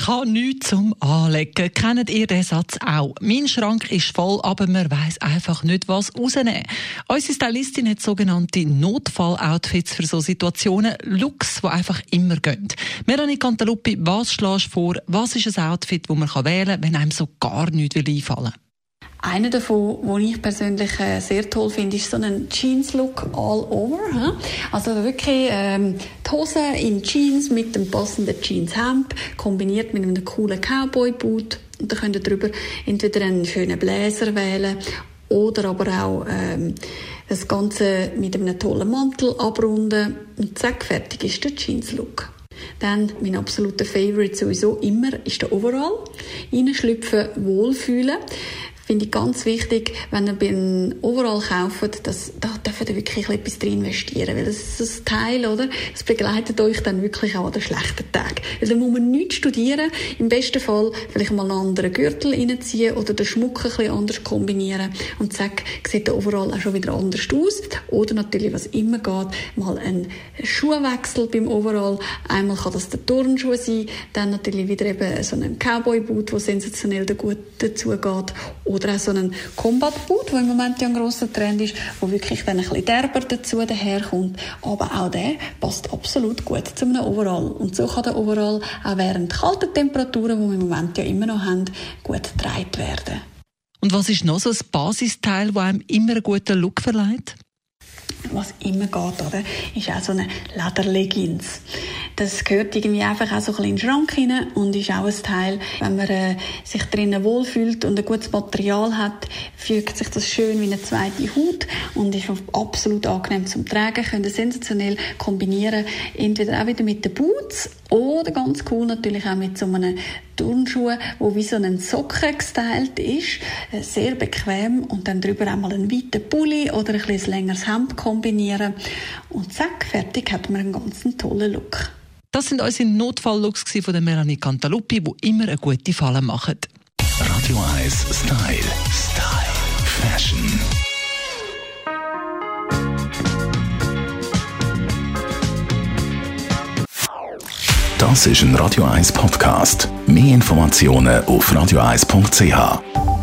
Ich habe nichts zum Anlegen. Kennt ihr den Satz auch? Mein Schrank ist voll, aber man weiß einfach nicht, was rausnehmen. Unsere Stylistin hat sogenannte Notfall-Outfits für so Situationen, Looks, die einfach immer gehen. Melanie Cantaluppi, was schlägst du vor? Was ist ein Outfit, das man wählen kann, wenn einem so gar nichts einfallen will? Einer davon, den ich persönlich äh, sehr toll finde, ist so ein Jeans-Look all over. Also wirklich ähm, die Hose in Jeans mit dem passenden Jeans-Hemd, kombiniert mit einem coolen Cowboy-Boot. Und da könnt ihr drüber entweder einen schönen Bläser wählen oder aber auch ähm, das Ganze mit einem tollen Mantel abrunden. Und zack, fertig ist der Jeans-Look. Dann mein absoluter Favorite sowieso immer ist der Overall. Reinschlüpfen, wohlfühlen finde ich ganz wichtig, wenn ihr beim Overall kauft, dass, da dürft ihr wirklich etwas drin investieren, weil das ist ein Teil, oder? Das begleitet euch dann wirklich auch an den schlechten Tagen. Also da muss man nichts studieren, im besten Fall vielleicht mal einen anderen Gürtel reinziehen oder den Schmuck ein bisschen anders kombinieren und zack, sieht der Overall auch schon wieder anders aus. Oder natürlich, was immer geht, mal ein Schuhwechsel beim Overall. Einmal kann das der Turnschuh sein, dann natürlich wieder eben so ein Cowboy-Boot, der sensationell gut dazu geht. Oder auch so einen Combat-Boot, der im Moment ja ein grosser Trend ist, wo wirklich dann ein bisschen derber dazu daherkommt. Aber auch der passt absolut gut zu einem Overall. Und so kann der Overall auch während kalter Temperaturen, die wir im Moment ja immer noch haben, gut getragen werden. Und was ist noch so ein Basisteil, das einem immer einen guten Look verleiht? was immer geht, oder? Ist auch so eine Lederleggings. Das gehört irgendwie einfach auch so ein bisschen in den Schrank rein und ist auch ein Teil, wenn man äh, sich drinnen wohlfühlt und ein gutes Material hat, fügt sich das schön wie eine zweite Haut und ist absolut angenehm zum Tragen. Können sensationell kombinieren, entweder auch wieder mit den Boots oder ganz cool natürlich auch mit so einem Turnschuh, wo wie so ein Socken gestylt ist, äh, sehr bequem und dann drüber einmal einen weiten Pulli oder ein bisschen längeres Hemd kombinieren und zack, fertig hat man einen ganz tollen Look. Das sind unsere Notfalllooks von der Melanie Cantaluppi, die immer eine gute Falle machen. Radio 1 Style. Style. Fashion. Das ist ein Radio 1 Podcast. Mehr Informationen auf radio1.ch.